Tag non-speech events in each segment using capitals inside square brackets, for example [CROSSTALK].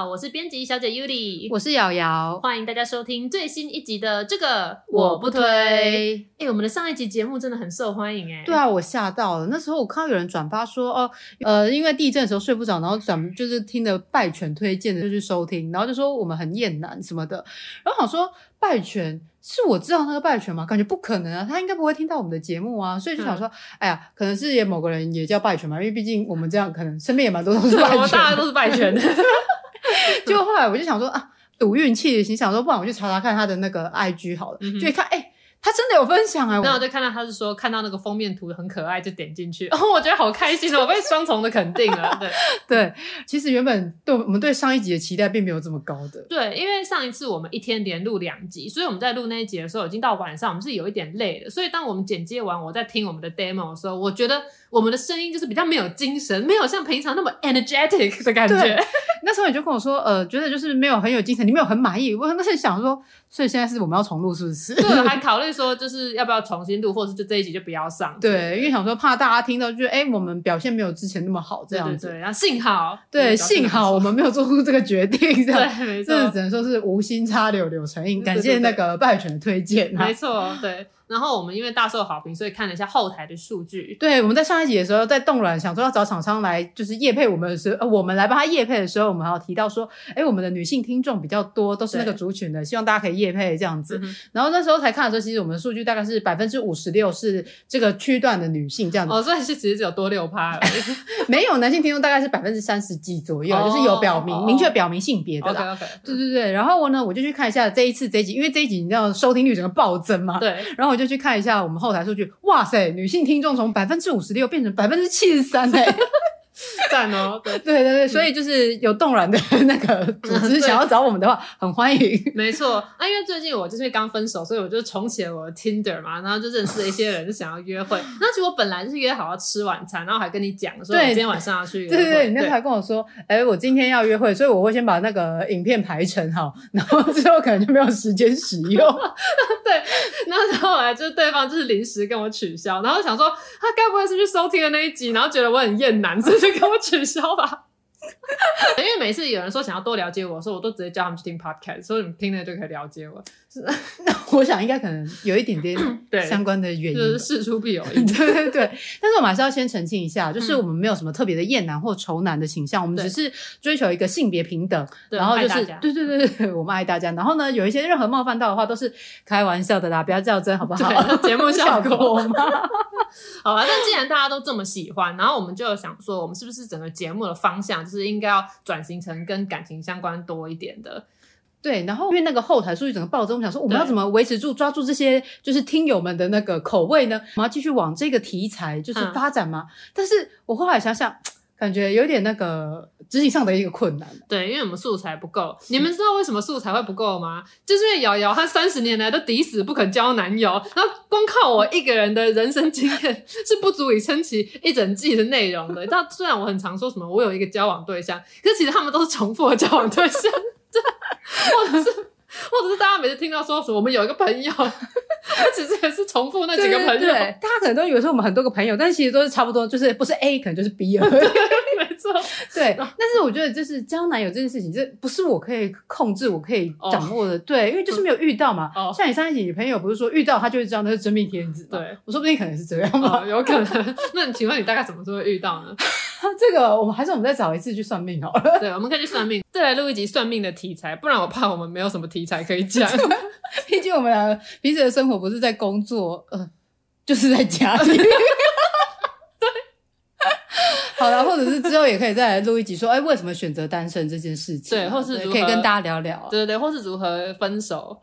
好，我是编辑小姐 Yuli，我是瑶瑶，欢迎大家收听最新一集的这个我不推。哎、欸，我们的上一集节目真的很受欢迎哎。对啊，我吓到了。那时候我看到有人转发说，哦，呃，因为地震的时候睡不着，然后转就是听的拜犬推荐的就去收听，然后就说我们很厌男什么的。然后想说拜犬是我知道那个拜权吗？感觉不可能啊，他应该不会听到我们的节目啊，所以就想说，嗯、哎呀，可能是也某个人也叫拜权嘛，因为毕竟我们这样可能身边也蛮多都是 [LAUGHS] 败犬，大家都是败犬。[LAUGHS] [LAUGHS] 结果后来我就想说啊，赌运气，心想说，不然我去查查看他的那个 IG 好了，嗯、就一看，哎、欸，他真的有分享啊、欸。然后我就看到他是说看到那个封面图很可爱，就点进去，然 [LAUGHS] 后我觉得好开心哦，我 [LAUGHS] 被双重的肯定了。对对，其实原本对我们对上一集的期待并没有这么高的。对，因为上一次我们一天连录两集，所以我们在录那一集的时候已经到晚上，我们是有一点累的。所以当我们剪接完，我在听我们的 demo 的时候，我觉得我们的声音就是比较没有精神，没有像平常那么 energetic 的感觉。那时候你就跟我说，呃，觉得就是没有很有精神，你没有很满意。我那时候想说，所以现在是我们要重录，是不是？对，[LAUGHS] 还考虑说就是要不要重新录，或者是就这一集就不要上。对，因为想说怕大家听到就，哎，我们表现没有之前那么好，这样子。然后幸好，对，幸好我们没有做出这个决定，[LAUGHS] 这样。对，没错。这只能说是无心插柳柳成荫，感谢那个败犬的推荐。没错，对。然后我们因为大受好评，所以看了一下后台的数据。对，我们在上一集的时候在动卵，想说要找厂商来就是业配我们的时候，呃，我们来帮他业配的时候，我们还有提到说，哎，我们的女性听众比较多，都是那个族群的，希望大家可以业配这样子。嗯、然后那时候才看的时候，其实我们的数据大概是百分之五十六是这个区段的女性这样子。哦，所以是其实只有多六趴而已，[LAUGHS] 没有男性听众大概是百分之三十几左右，哦、就是有表明、哦、明确表明性别的啦。Okay, okay, 对对对。然后我呢，我就去看一下这一次这一集，因为这一集你知道收听率整个暴增嘛。对。然后我就去看一下我们。后台数据，哇塞，女性听众从百分之五十六变成百分之七十三哎。[LAUGHS] 赞哦，对对对对，所以就是有冻卵的 [LAUGHS] 那个组织想要找我们的话，很欢迎。[LAUGHS] 没错，啊，因为最近我就是刚分手，所以我就重启了我的 Tinder 嘛，然后就认识了一些人，就想要约会。那其实我本来就是约好要吃晚餐，然后还跟你讲说，我今天晚上要去约会。对对对，你那时候还跟我说，哎，我今天要约会，所以我会先把那个影片排成好，然后之后可能就没有时间使用。对，那后来就是对方就是临时跟我取消，然后想说他该不会是去收听的那一集，然后觉得我很厌男，所以就给我取消吧。[LAUGHS] 因为每次有人说想要多了解我，说我都直接叫他们去听 podcast，所以你们听了就可以了解我。是，[LAUGHS] 那我想应该可能有一点点 [COUGHS] 对相关的原因，就是事出必有 [LAUGHS] 因。对对对，但是我们还是要先澄清一下，就是我们没有什么特别的厌男或仇男的倾向，我们只是追求一个性别平等，然后就是对对对对，我们爱大家。然后呢，有一些任何冒犯到的话，都是开玩笑的啦，不要较真，好不好？节目效果嘛。[LAUGHS] 好吧，那既然大家都这么喜欢，然后我们就想说，我们是不是整个节目的方向就是应该要转型成跟感情相关多一点的？对，然后因为那个后台数据整个暴增，我们想说我们要怎么维持住、抓住这些就是听友们的那个口味呢？我们要继续往这个题材就是发展吗？嗯、但是我后来想想，感觉有点那个执行上的一个困难。对，因为我们素材不够。你们知道为什么素材会不够吗？就是因为瑶瑶她三十年来都抵死不肯交男友，然后光靠我一个人的人生经验是不足以撑起一整季的内容的。但虽然我很常说什么我有一个交往对象，可是其实他们都是重复的交往对象。[LAUGHS] 或者是，或者是大家每次听到说什么我们有一个朋友，[LAUGHS] 他其实也是重复那几个朋友。对对对，大家可能都以为说我们很多个朋友，但其实都是差不多，就是不是 A 可能就是 B 了。[LAUGHS] 对，没错。对，但是我觉得就是交男友这件事情，这不是我可以控制、我可以掌握的。Oh. 对，因为就是没有遇到嘛。哦。Oh. 像你上一集，女朋友不是说遇到他就会知道那是真命天子？对，我说不定可能是这样嘛，oh, 有可能。那你请问你大概什么时候会遇到呢？[LAUGHS] 这个我们还是我们再找一次去算命好了。对，我们可以去算命，再来录一集算命的题材，不然我怕我们没有什么题材可以讲。[LAUGHS] 毕竟我们两个彼此的生活不是在工作，呃，就是在家里。[LAUGHS] 对，好了，或者是之后也可以再来录一集，说，哎，为什么选择单身这件事情？对，或是可以跟大家聊聊。对对对，或是如何分手。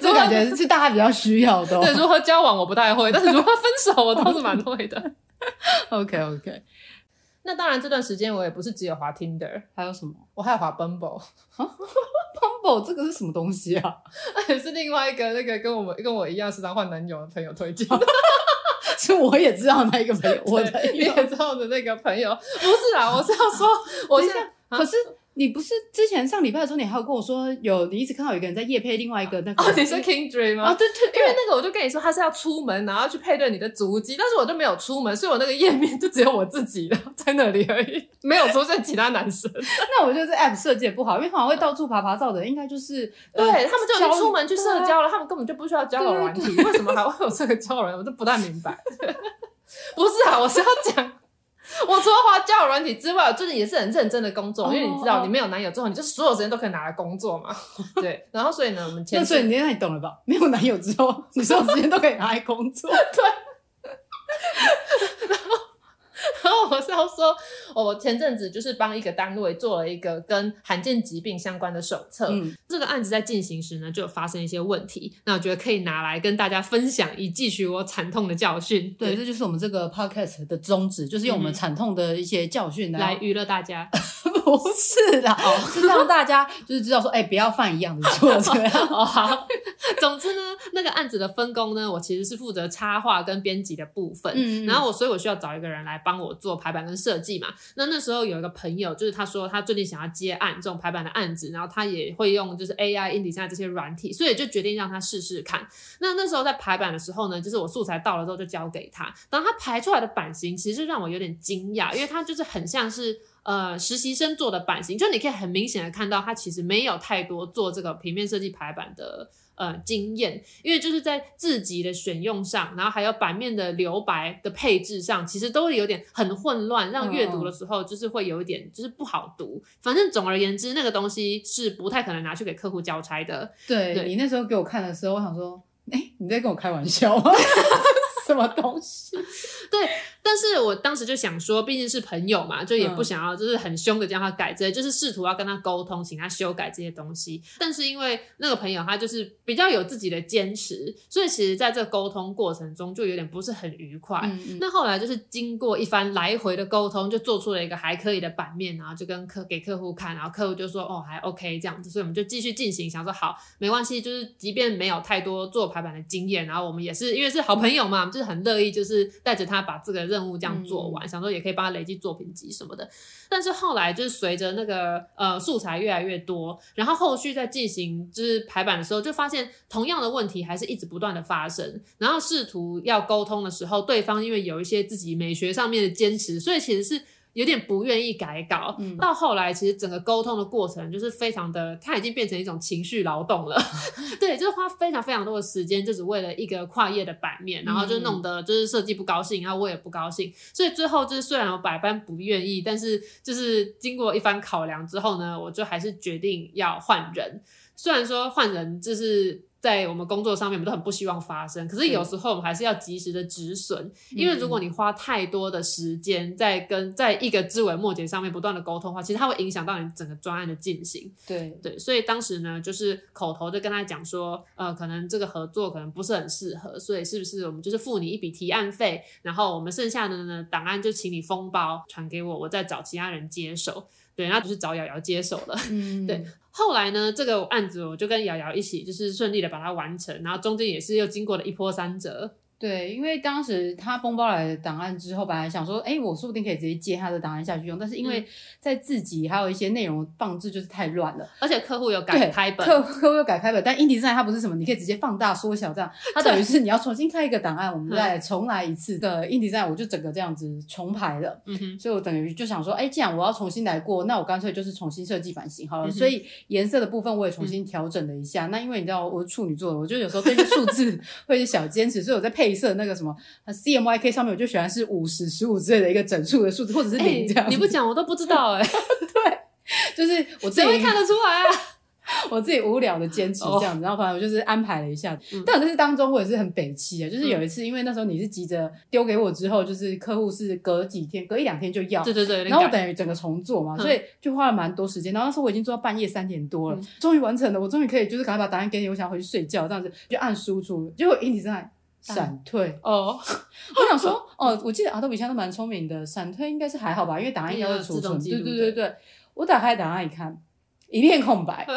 这感觉是大家比较需要的。对，如何交往我不太会，但是如何分手我倒是蛮会的。[LAUGHS] OK OK，那当然这段时间我也不是只有滑 Tinder，还有什么？我还有滑 Bumble。Bumble 这个是什么东西啊？也 [LAUGHS] 是另外一个那个跟我们跟我一样时常换男友的朋友推荐的。[LAUGHS] 是我也知道那一个朋友，我的你也知道的那个朋友，不是啊，我是要说，我现在可是。你不是之前上礼拜的时候，你还有跟我说有你一直看到有一个人在夜配另外一个那个？哦，你是 Kindred 吗？啊，对对，因为那个我就跟你说他是要出门，然后去配对你的足迹，但是我就没有出门，所以我那个页面就只有我自己的在那里而已，没有出现其他男生。[LAUGHS] 那我觉得这 app 设计也不好，因为好像会到处爬爬照的，应该就是对他们就已经出门去社交了，他们根本就不需要交友软体，为什么还会有这个交友软体？我就不太明白。[LAUGHS] 不是啊，我是要讲。[LAUGHS] 我除了花交友软体之外，我最近也是很认真的工作，因为你知道，你没有男友之后，你就所有时间都可以拿来工作嘛。[LAUGHS] 对，然后所以呢，我们前那所以你你懂了吧？没有男友之后，你所有时间都可以拿来工作。[LAUGHS] 对。我是要说，我前阵子就是帮一个单位做了一个跟罕见疾病相关的手册。嗯，这个案子在进行时呢，就有发生一些问题。那我觉得可以拿来跟大家分享，以汲取我惨痛的教训。对，这就是我们这个 podcast 的宗旨，就是用我们惨痛的一些教训来娱乐大家。[LAUGHS] 不是的，是让大家就是知道说，哎，不要犯一样的错。[LAUGHS] 总之呢，那个案子的分工呢，我其实是负责插画跟编辑的部分。嗯，然后我，所以我需要找一个人来帮我做排版跟设计嘛。那那时候有一个朋友，就是他说他最近想要接案这种排版的案子，然后他也会用就是 AI、i n d e s i 这些软体，所以就决定让他试试看。那那时候在排版的时候呢，就是我素材到了之后就交给他，然后他排出来的版型其实让我有点惊讶，因为他就是很像是。呃，实习生做的版型，就你可以很明显的看到，他其实没有太多做这个平面设计排版的呃经验，因为就是在字级的选用上，然后还有版面的留白的配置上，其实都会有点很混乱，让阅读的时候就是会有一点就是不好读。反正总而言之，那个东西是不太可能拿去给客户交差的。对，对你那时候给我看的时候，我想说，哎、欸，你在跟我开玩笑吗？[LAUGHS] 什么东西？[LAUGHS] 对。但是我当时就想说，毕竟是朋友嘛，就也不想要就是很凶的叫他改这些，就是试图要跟他沟通，请他修改这些东西。但是因为那个朋友他就是比较有自己的坚持，所以其实在这沟通过程中就有点不是很愉快。嗯嗯。那后来就是经过一番来回的沟通，就做出了一个还可以的版面，然后就跟客给客户看，然后客户就说哦还 OK 这样子，所以我们就继续进行，想说好没关系，就是即便没有太多做排版的经验，然后我们也是因为是好朋友嘛，就是很乐意就是带着他把这个任务这样做完，嗯、想说也可以帮他累积作品集什么的。但是后来就是随着那个呃素材越来越多，然后后续在进行就是排版的时候，就发现同样的问题还是一直不断的发生。然后试图要沟通的时候，对方因为有一些自己美学上面的坚持，所以其实是。有点不愿意改稿，嗯、到后来其实整个沟通的过程就是非常的，它已经变成一种情绪劳动了。[LAUGHS] 对，就是花非常非常多的时间，就只为了一个跨页的版面，然后就弄得就是设计不高兴，然后我也不高兴。所以最后就是虽然我百般不愿意，但是就是经过一番考量之后呢，我就还是决定要换人。虽然说换人就是。在我们工作上面，我们都很不希望发生。可是有时候我们还是要及时的止损，嗯、因为如果你花太多的时间在跟在一个枝微末节上面不断的沟通的话，其实它会影响到你整个专案的进行。对对，所以当时呢，就是口头就跟他讲说，呃，可能这个合作可能不是很适合，所以是不是我们就是付你一笔提案费，然后我们剩下的呢档案就请你封包传给我，我再找其他人接手。对，然后就是找瑶瑶接手了。[LAUGHS] 嗯，对。后来呢，这个案子我就跟瑶瑶一起，就是顺利的把它完成。然后中间也是又经过了一波三折。对，因为当时他封包来的档案之后，本来想说，哎，我说不定可以直接接他的档案下去用，但是因为在自己还有一些内容放置就是太乱了，而且客户有改开本，客客户有改开本，但 InDesign 它不是什么，你可以直接放大缩小这样，它等于是你要重新开一个档案，我们再重来一次的 InDesign，我就整个这样子重排了，嗯哼，所以我等于就想说，哎，既然我要重新来过，那我干脆就是重新设计版型好了，所以颜色的部分我也重新调整了一下。那因为你知道我是处女座，我就有时候对于数字 [LAUGHS] 会是小坚持，所以我在配色那个什么。CMYK 上面我就喜欢是五十、十五之类的一个整数的数字，或者是零这样、欸。你不讲我都不知道哎、欸。[LAUGHS] 对，就是我自己会看得出来啊。[LAUGHS] 我自己无聊的坚持这样子，然后反正我就是安排了一下。嗯、但我这是当中我也是很北气啊，就是有一次，因为那时候你是急着丢给我之后，就是客户是隔几天、隔一两天就要。对对对。然后我等于整个重做嘛，所以就花了蛮多时间。然后那时候我已经做到半夜三点多了，嗯、终于完成了，我终于可以就是赶快把答案给你，我想回去睡觉这样子，就按输出，结果 InDesign。闪退哦，[LAUGHS] 我想说哦，我记得 Adobe 现在都蛮聪明的，闪退应该是还好吧，因为档案应该会储存。对对对对，我打开档案一看，一片空白。[LAUGHS]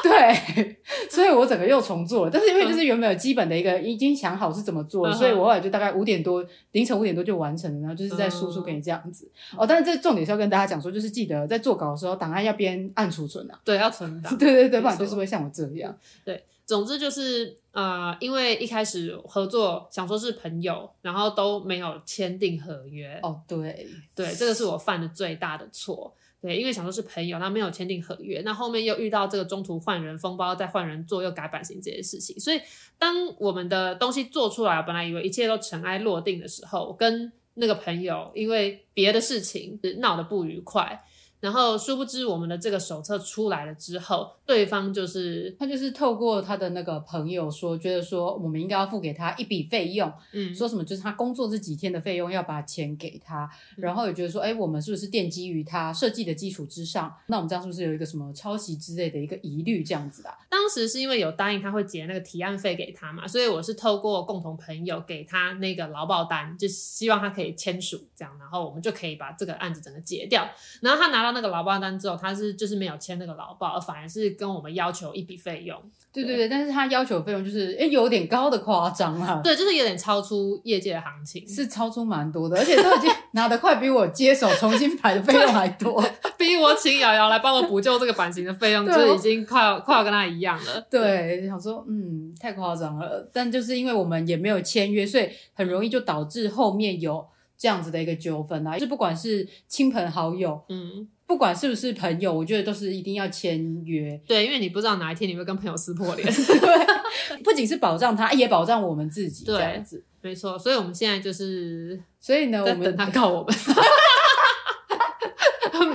对，所以我整个又重做了。但是因为就是原本有基本的一个已经想好是怎么做了，所以我后来就大概五点多凌晨五点多就完成了，然后就是在输出给你这样子。哦，但是这重点是要跟大家讲说，就是记得在做稿的时候，档案要边按储存啊。对，要存档。[LAUGHS] 对对对，不然就是会像我这样。对，总之就是呃，因为一开始合作想说是朋友，然后都没有签订合约。哦，对对，这个是我犯的最大的错。对，因为想说是朋友，他没有签订合约，那后面又遇到这个中途换人风暴，再换人做又改版型这些事情，所以当我们的东西做出来，本来以为一切都尘埃落定的时候，跟那个朋友因为别的事情闹得不愉快。然后殊不知，我们的这个手册出来了之后，对方就是他就是透过他的那个朋友说，觉得说我们应该要付给他一笔费用，嗯，说什么就是他工作这几天的费用要把钱给他，然后也觉得说，哎，我们是不是奠基于他设计的基础之上？那我们这样是不是有一个什么抄袭之类的一个疑虑这样子啊？当时是因为有答应他会结那个提案费给他嘛，所以我是透过共同朋友给他那个劳保单，就希望他可以签署这样，然后我们就可以把这个案子整个结掉，然后他拿到。那个劳报单之后，他是就是没有签那个劳报，而反而是跟我们要求一笔费用。对对对，但是他要求费用就是诶有点高的夸张啊。对，就是有点超出业界的行情，是超出蛮多的，而且都已经 [LAUGHS] 拿得快比我接手重新排的费用还多，比我请瑶瑶来帮我补救这个版型的费用，[LAUGHS] 就已经快要快要跟他一样了。对，想说嗯，太夸张了，但就是因为我们也没有签约，所以很容易就导致后面有这样子的一个纠纷啊，就是不管是亲朋好友，嗯。不管是不是朋友，我觉得都是一定要签约。对，因为你不知道哪一天你会跟朋友撕破脸。[LAUGHS] 对，不仅是保障他，也保障我们自己。对，这样子没错。所以我们现在就是，所以呢，我们等他告我们。[LAUGHS]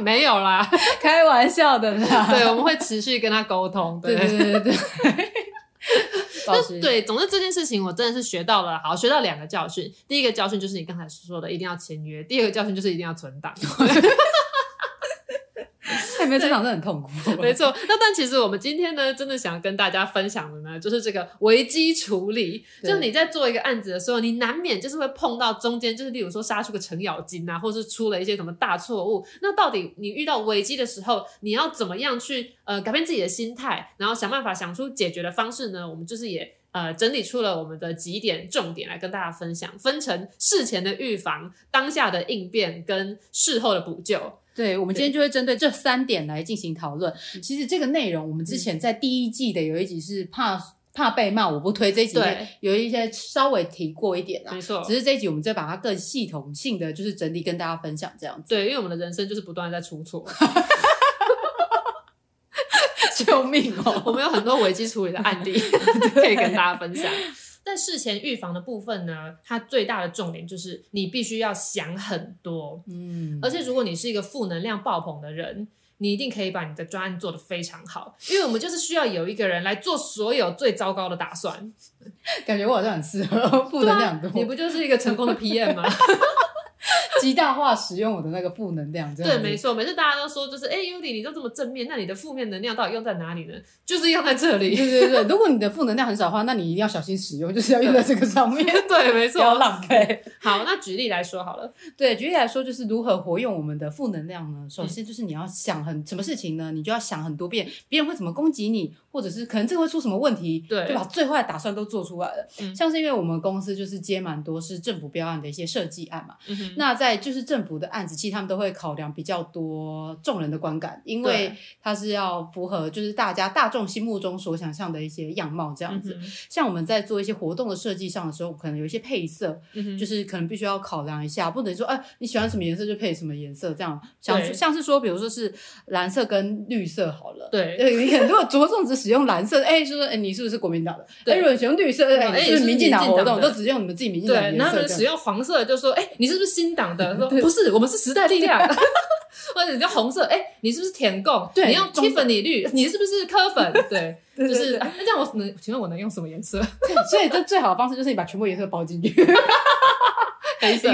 没有啦，[LAUGHS] 开玩笑的啦。对，我们会持续跟他沟通。对对对对。对，总之这件事情我真的是学到了，好，学到两个教训。第一个教训就是你刚才说的，一定要签约；第二个教训就是一定要存档。有没有这场真的很痛苦？[LAUGHS] 没错，那但其实我们今天呢，真的想跟大家分享的呢，就是这个危机处理。就是你在做一个案子的时候，你难免就是会碰到中间，就是例如说杀出个程咬金啊，或是出了一些什么大错误。那到底你遇到危机的时候，你要怎么样去呃改变自己的心态，然后想办法想出解决的方式呢？我们就是也呃整理出了我们的几点重点来跟大家分享，分成事前的预防、当下的应变跟事后的补救。对，我们今天就会针对这三点来进行讨论。其实这个内容，我们之前在第一季的有一集是怕怕被骂，我不推这一集，有一些稍微提过一点啦。没错，只是这一集我们再把它更系统性的就是整理跟大家分享这样子。对，因为我们的人生就是不断在出错。[LAUGHS] 救命哦！[LAUGHS] 我们有很多危机处理的案例 [LAUGHS] 可以跟大家分享。在事前预防的部分呢，它最大的重点就是你必须要想很多，嗯，而且如果你是一个负能量爆棚的人，你一定可以把你的专案做得非常好，因为我们就是需要有一个人来做所有最糟糕的打算。[LAUGHS] 感觉我好像很适合负能量多，你不就是一个成功的 PM 吗？[LAUGHS] [LAUGHS] 极大化使用我的那个负能量，这样对，没错。每次大家都说，就是哎，Yuli，你都这么正面，那你的负面能量到底用在哪里呢？就是用在这里。对对对，如果你的负能量很少的话，那你一定要小心使用，就是要用在这个上面。[LAUGHS] 对，没错，不要浪费。好，那举例来说好了。对，举例来说，就是如何活用我们的负能量呢？首先就是你要想很什么事情呢？你就要想很多遍，别人会怎么攻击你，或者是可能这个会出什么问题，对，就把最坏的打算都做出来了。嗯，像是因为我们公司就是接蛮多是政府标案的一些设计案嘛，嗯，那在就是。政府的案子，其实他们都会考量比较多众人的观感，因为它是要符合就是大家大众心目中所想象的一些样貌这样子。嗯、像我们在做一些活动的设计上的时候，可能有一些配色，嗯、就是可能必须要考量一下，不能说哎你喜欢什么颜色就配什么颜色这样。像像是说，比如说是蓝色跟绿色好了，对，你可能如果着重只使用蓝色，哎，就说哎你是不是国民党的？哎，如果使用绿色，哎，你是民进党活动，都只用你们自己民进党颜色。然后使用黄色，就说哎你是不是新党的？[LAUGHS] 说不是，我们是时代力量，[LAUGHS] 或者你叫红色，哎、欸，你是不是舔共？对，你用 Tiffany 绿，你是不是柯粉？[LAUGHS] 对，对就是那、啊、这样我能，请问我能用什么颜色？所以这最好的方式就是你把全部颜色包进去，黑色。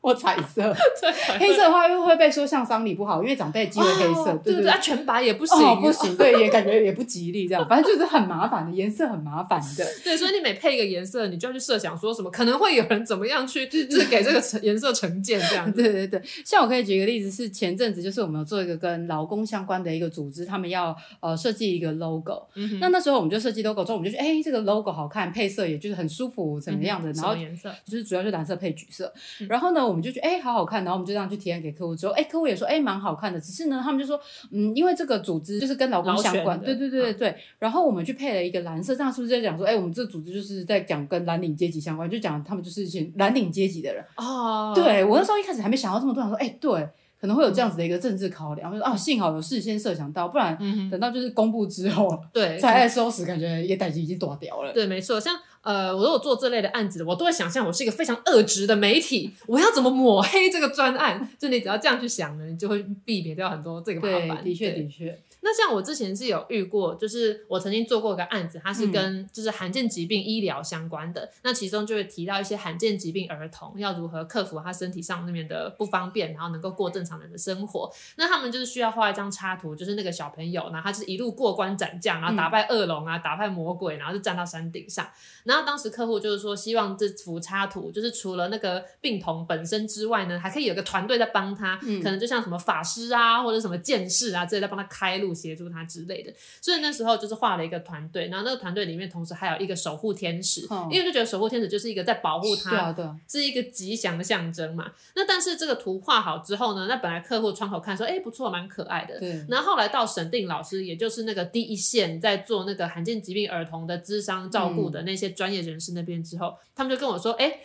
[LAUGHS] 或彩色。[LAUGHS] 对黑色的话又会被说像丧礼不好，因为长辈忌讳黑色。对对对，全白也不行，不行，对，也感觉也不吉利，这样，[LAUGHS] 反正就是很麻烦的颜色，很麻烦的。对，所以你每配一个颜色，你就要去设想说什么可能会有人怎么样去，就是给这个颜色成见这样。对对对，像我可以举一个例子，是前阵子就是我们有做一个跟劳工相关的一个组织，他们要呃设计一个 logo，那那时候我们就设计 logo 之后，我们就觉得哎，这个 logo 好看，配色也就是很舒服，怎么样的，然后颜色？就是主要就蓝色配橘色，然后呢，我们就觉得哎，好好看，然后我们就这样去提案给客户之后，哎，客户也说哎，蛮好看的，只是呢，他们就说嗯，因为这个组织就是跟劳工相关，对对对对对，然后我们去配了一个蓝色，这样是不是在讲说，哎，我们这个组织就是在讲跟蓝领阶级相关，就讲他们就是一些蓝领阶级的人哦，对，我那时候一开始还没想到这么多，想说哎，对。可能会有这样子的一个政治考量，就说啊，幸好有事先设想到，不然等到就是公布之后，对，才来收拾，感觉也代志已经大掉了。对，没错，像呃，我如果做这类的案子，我都会想象我是一个非常恶质的媒体，我要怎么抹黑这个专案？就你只要这样去想呢，你就会避免掉很多这个麻烦。的确，的确。那像我之前是有遇过，就是我曾经做过一个案子，它是跟就是罕见疾病医疗相关的。嗯、那其中就会提到一些罕见疾病儿童要如何克服他身体上那边的不方便，然后能够过正常人的生活。那他们就是需要画一张插图，就是那个小朋友，然后他就是一路过关斩将，然后打败恶龙啊，打败魔鬼，然后就站到山顶上。然后当时客户就是说，希望这幅插图就是除了那个病童本身之外呢，还可以有个团队在帮他，嗯、可能就像什么法师啊，或者什么剑士啊，这些在帮他开路，协助他之类的。所以那时候就是画了一个团队，然后那个团队里面同时还有一个守护天使，哦、因为就觉得守护天使就是一个在保护他，是一个吉祥的象征嘛。那但是这个图画好之后呢，那本来客户窗口看说，哎，不错，蛮可爱的。对。然后后来到审定老师，也就是那个第一线在做那个罕见疾病儿童的智商照顾的那些专业人士那边之后，嗯、他们就跟我说，哎。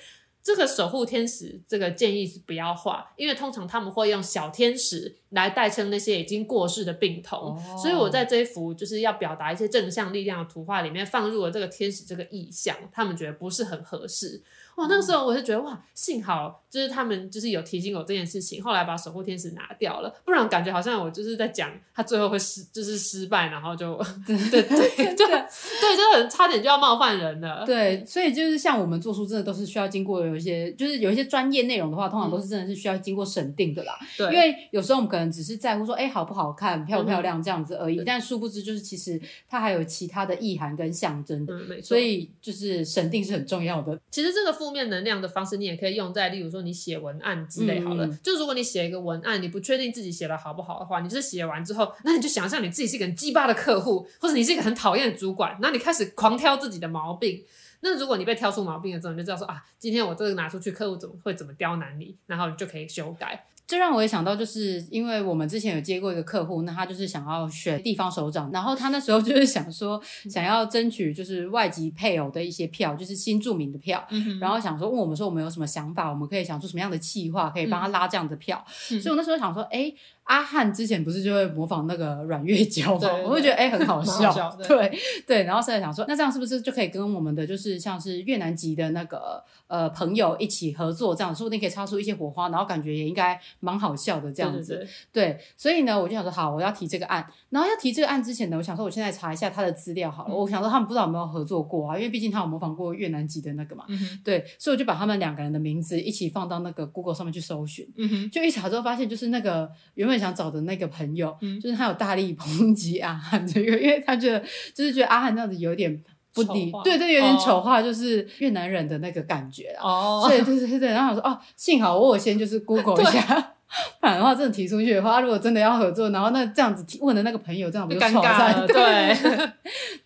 这个守护天使，这个建议是不要画，因为通常他们会用小天使来代称那些已经过世的病童，哦、所以我在这一幅就是要表达一些正向力量的图画里面放入了这个天使这个意象，他们觉得不是很合适。哇，那个时候我就觉得哇，幸好就是他们就是有提醒我这件事情，后来把守护天使拿掉了，不然感觉好像我就是在讲他最后会失，就是失败，然后就 [LAUGHS] 对对对，就对，就很差点就要冒犯人了。对，所以就是像我们做书真的都是需要经过有一些，就是有一些专业内容的话，通常都是真的是需要经过审定的啦。对，因为有时候我们可能只是在乎说，哎，好不好看，漂不漂亮这样子而已，但殊不知就是其实它还有其他的意涵跟象征的。嗯，没错。所以就是审定是很重要的。其实这个负面能量的方式，你也可以用在，例如说你写文案之类好了。嗯、就如果你写一个文案，你不确定自己写的好不好的话，你就是写完之后，那你就想象你自己是一个很鸡巴的客户，或者你是一个很讨厌的主管，然后你开始狂挑自己的毛病。那如果你被挑出毛病了之后，你就知道说啊，今天我这个拿出去，客户怎么会怎么刁难你，然后你就可以修改。这让我也想到，就是因为我们之前有接过一个客户，那他就是想要选地方首长，然后他那时候就是 [LAUGHS] 想说，想要争取就是外籍配偶的一些票，就是新住民的票，嗯、然后想说问我们说我们有什么想法，我们可以想出什么样的计划，可以帮他拉这样的票，嗯、所以我那时候想说，哎。阿汉之前不是就会模仿那个阮月娇吗？我会觉得哎、欸、很好笑，好笑 [LAUGHS] 对对，然后现在想说，那这样是不是就可以跟我们的就是像是越南籍的那个呃朋友一起合作，这样说不定可以擦出一些火花，然后感觉也应该蛮好笑的这样子。对，对，对，对，所以呢，我就想说好，我要提这个案。然后要提这个案之前呢，我想说我现在查一下他的资料好了。嗯、我想说他们不知道有没有合作过啊，因为毕竟他有模仿过越南籍的那个嘛。嗯、对，所以我就把他们两个人的名字一起放到那个 Google 上面去搜寻。嗯哼，就一查之后发现，就是那个原本想找的那个。朋友，嗯、就是他有大力抨击阿汉这个，因为他觉得就是觉得阿汉这样子有点不理，化对对，有点丑化，就是越南人的那个感觉哦，对对对对，然后我说哦，幸好我有先就是 Google [LAUGHS] 一下。[LAUGHS] 不然的话，真的提出去的话，如果真的要合作，然后那这样子问的那个朋友，这样不就尴尬了？对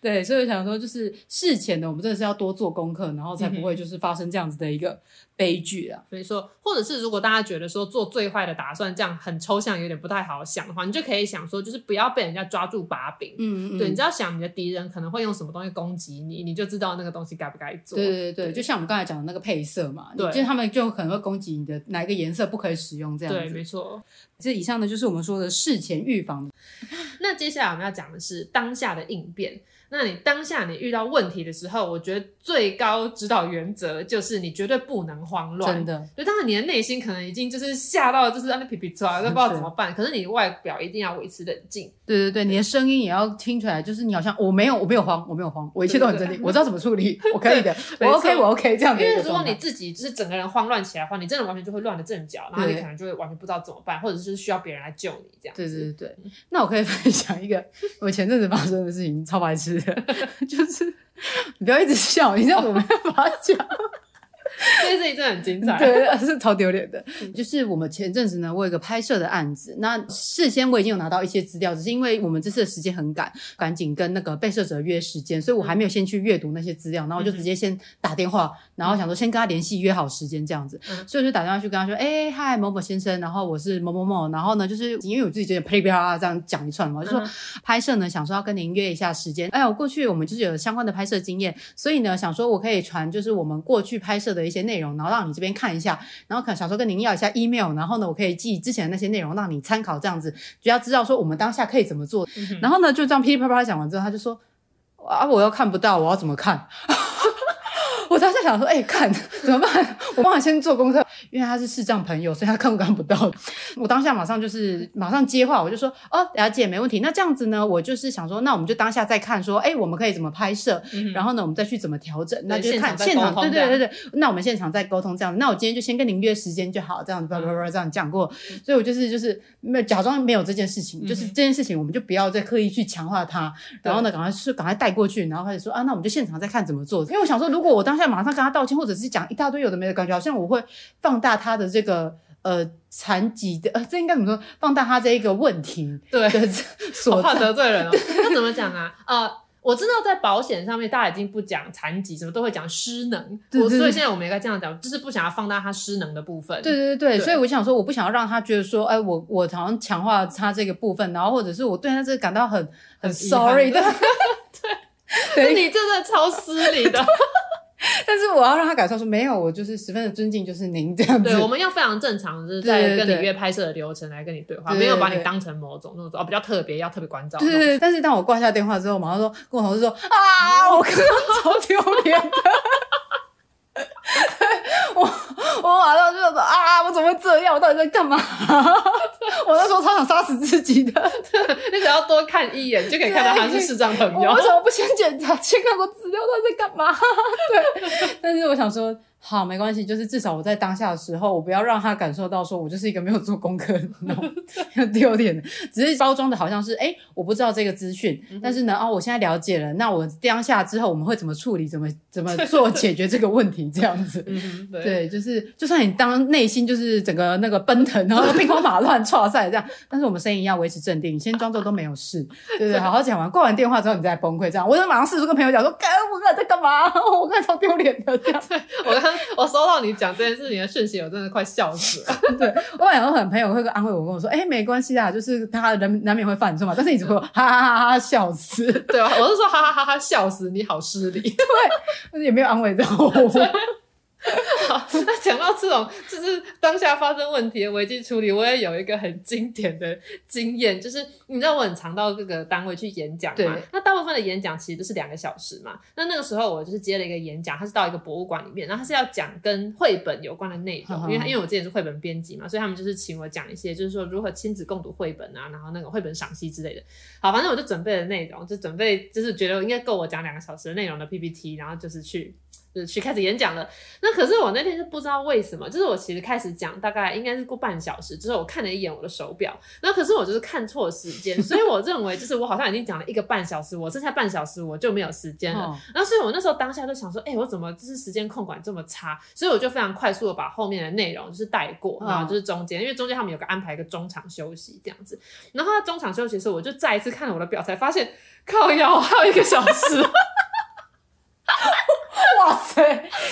[LAUGHS] 对，[LAUGHS] 所以我想说，就是事前的，我们真的是要多做功课，然后才不会就是发生这样子的一个悲剧啊。没错，或者是如果大家觉得说做最坏的打算，这样很抽象，有点不太好想的话，你就可以想说，就是不要被人家抓住把柄。嗯嗯，对，你只要想你的敌人可能会用什么东西攻击你，你就知道那个东西该不该做。对对就像我们刚才讲的那个配色嘛，对，就他们就可能会攻击你的哪一个颜色不可以使用这样子。对，没错。这以上呢，就是我们说的事前预防。[LAUGHS] 那接下来我们要讲的是当下的应变。那你当下你遇到问题的时候，我觉得最高指导原则就是你绝对不能慌乱。真的，就当然你的内心可能已经就是吓到，就是让你皮皮剉，都不知道怎么办。可是你外表一定要维持冷静。对对对，你的声音也要听出来，就是你好像我没有，我没有慌，我没有慌，我一切都很镇定，我知道怎么处理，我可以的，[LAUGHS] 我 OK，我 OK 这样。因为如果你自己就是整个人慌乱起来的话，你真的完全就会乱了阵脚，然后你可能就会完全不知道怎么办，或者是需要别人来救你这样。对对对，那我可以分享一个 [LAUGHS] 我前阵子发生的事情，超白痴就。[LAUGHS] 就是 [LAUGHS] 你不要一直笑，你这样我没办法讲。[LAUGHS] 这件事情真的很精彩，对，[LAUGHS] 是超丢脸的。嗯、就是我们前阵子呢，我有一个拍摄的案子，那事先我已经有拿到一些资料，只是因为我们这次的时间很赶，赶紧跟那个被摄者约时间，所以我还没有先去阅读那些资料，然后我就直接先打电话，然后想说先跟他联系约好时间这样子，嗯、所以我就打电话去跟他说，哎、欸，嗨，某某先生，然后我是某某某，然后呢，就是因为我自己有点噼里啪啦这样讲一串嘛，就说拍摄呢，想说要跟您约一下时间，哎，我过去我们就是有相关的拍摄经验，所以呢，想说我可以传就是我们过去拍摄的一些内容，然后让你。这边看一下，然后可能想说跟您要一下 email，然后呢，我可以寄之前的那些内容让你参考，这样子就要知道说我们当下可以怎么做。嗯、然后呢，就这样噼里啪啦讲完之后，他就说啊，我又看不到，我要怎么看？[LAUGHS] 我当时想说，哎、欸，看怎么办？我忘了先做功课，因为他是视障朋友，所以他看不看不到。我当下马上就是马上接话，我就说，哦，了解，没问题。那这样子呢，我就是想说，那我们就当下再看，说，哎、欸，我们可以怎么拍摄？嗯、然后呢，我们再去怎么调整？那就看现场，对对对对。那我们现场再沟通这样。那我今天就先跟您约时间就好，这样子叭叭叭这样讲过。所以我就是就是没假装没有这件事情，就是这件事情我们就不要再刻意去强化它。然后呢，赶快是赶快带过去，然后开始说啊，那我们就现场再看怎么做。因为我想说，如果我当在马上跟他道歉，或者是讲一大堆有的没的，感觉好像我会放大他的这个呃残疾的呃，这应该怎么说？放大他这一个问题，对，[LAUGHS] 所怕得罪人哦。那怎么讲啊？呃，我知道在保险上面，大家已经不讲残疾，什么都会讲失能。我所以现在我们应该这样讲，就是不想要放大他失能的部分。对对对对，所以我想说，我不想要让他觉得说，哎，我我好像强化他这个部分，然后或者是我对他这个感到很很 sorry 的。对，[LAUGHS] 你真的超失礼的。[LAUGHS] [LAUGHS] 但是我要让他感受说，没有，我就是十分的尊敬，就是您这样子。对，我们要非常正常，就是在跟你约拍摄的流程来跟你对话，没有把你当成某种那种哦比较特别，要特别关照。对。但是当我挂下电话之后，马上说跟我同事说啊，[LAUGHS] 我刚刚超丢脸的。[LAUGHS] 我我马上就说啊，我怎么会这样？我到底在干嘛？[LAUGHS] 我那时候超想杀死自己的。[LAUGHS] 你只要多看一眼，就可以看到他是视障朋友。我为什么不先检查、先看过资料，到底在干嘛？对，但是我想说。好，没关系，就是至少我在当下的时候，我不要让他感受到说我就是一个没有做功课的那种 [LAUGHS] [LAUGHS] 丢脸的，只是包装的好像是哎、欸，我不知道这个资讯，嗯、但是呢，哦，我现在了解了，那我当下之后我们会怎么处理，怎么怎么做解决这个问题，这样子，嗯、对，对，就是就算你当内心就是整个那个奔腾，然后兵荒马乱、[LAUGHS] 剉赛这样，但是我们声音要维持镇定，你先装作都没有事，对不对？好好讲完，挂完电话之后你再崩溃，这样，我就马上试图跟朋友讲说，干，我刚才在干嘛？我刚才超丢脸的，这样，对我刚。[LAUGHS] 我收到你讲这件事情的讯息，我真的快笑死了。[LAUGHS] 对，我有很多朋友会安慰我，跟我说：“哎、欸，没关系啊，就是他人难免会犯错嘛。”但是你只会 [LAUGHS] 哈哈哈哈笑死，对吧？我是说哈哈哈哈笑死，你好失礼。对，也没有安慰到我。[LAUGHS] 好，那讲到这种就是当下发生问题的危机处理，我也有一个很经典的经验，就是你知道我很常到各个单位去演讲嘛，对那大部分的演讲其实都是两个小时嘛。那那个时候我就是接了一个演讲，他是到一个博物馆里面，然后他是要讲跟绘本有关的内容，因为因为我之前是绘本编辑嘛，所以他们就是请我讲一些，就是说如何亲子共读绘本啊，然后那个绘本赏析之类的。好，反正我就准备了内容，就准备就是觉得应该够我讲两个小时的内容的 PPT，然后就是去。就是去开始演讲了，那可是我那天就不知道为什么，就是我其实开始讲大概应该是过半小时之后，我看了一眼我的手表，那可是我就是看错时间，所以我认为就是我好像已经讲了一个半小时，我剩下半小时我就没有时间了。哦、然后所以我那时候当下就想说，哎、欸，我怎么就是时间控管这么差？所以我就非常快速的把后面的内容就是带过，然后就是中间，因为中间他们有个安排一个中场休息这样子，然后在中场休息的时候，我就再一次看了我的表，才发现靠腰还有一个小时。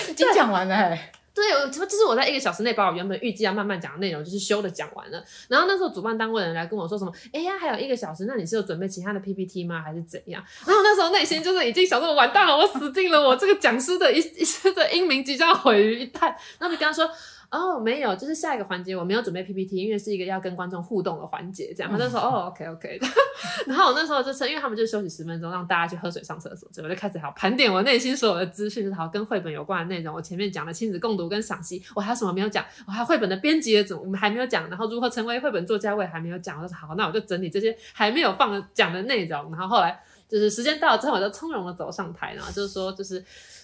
已经讲完了哎！对，我就是我在一个小时内把我原本预计要慢慢讲的内容，就是修的讲完了。然后那时候主办单位的人来跟我说什么：“哎呀，还有一个小时，那你是有准备其他的 PPT 吗？还是怎样？”然后那时候内心就是已经想说：“完蛋了，我死定了，我这个讲师的一一的英名即将毁于一旦。”然后就跟他说。哦，没有，就是下一个环节我没有准备 PPT，因为是一个要跟观众互动的环节，这样。他就说，哦，OK OK。[LAUGHS] 然后我那时候就趁，因为他们就休息十分钟，让大家去喝水、上厕所，所以我就开始好盘点我内心所有的资讯，就是好跟绘本有关的内容。我前面讲了亲子共读跟赏析，我还有什么没有讲？我还有绘本的编辑的怎么我们还没有讲，然后如何成为绘本作家我也还没有讲。我说好，那我就整理这些还没有放讲的内容。然后后来就是时间到了之后，我就从容的走上台，然后就是说，就是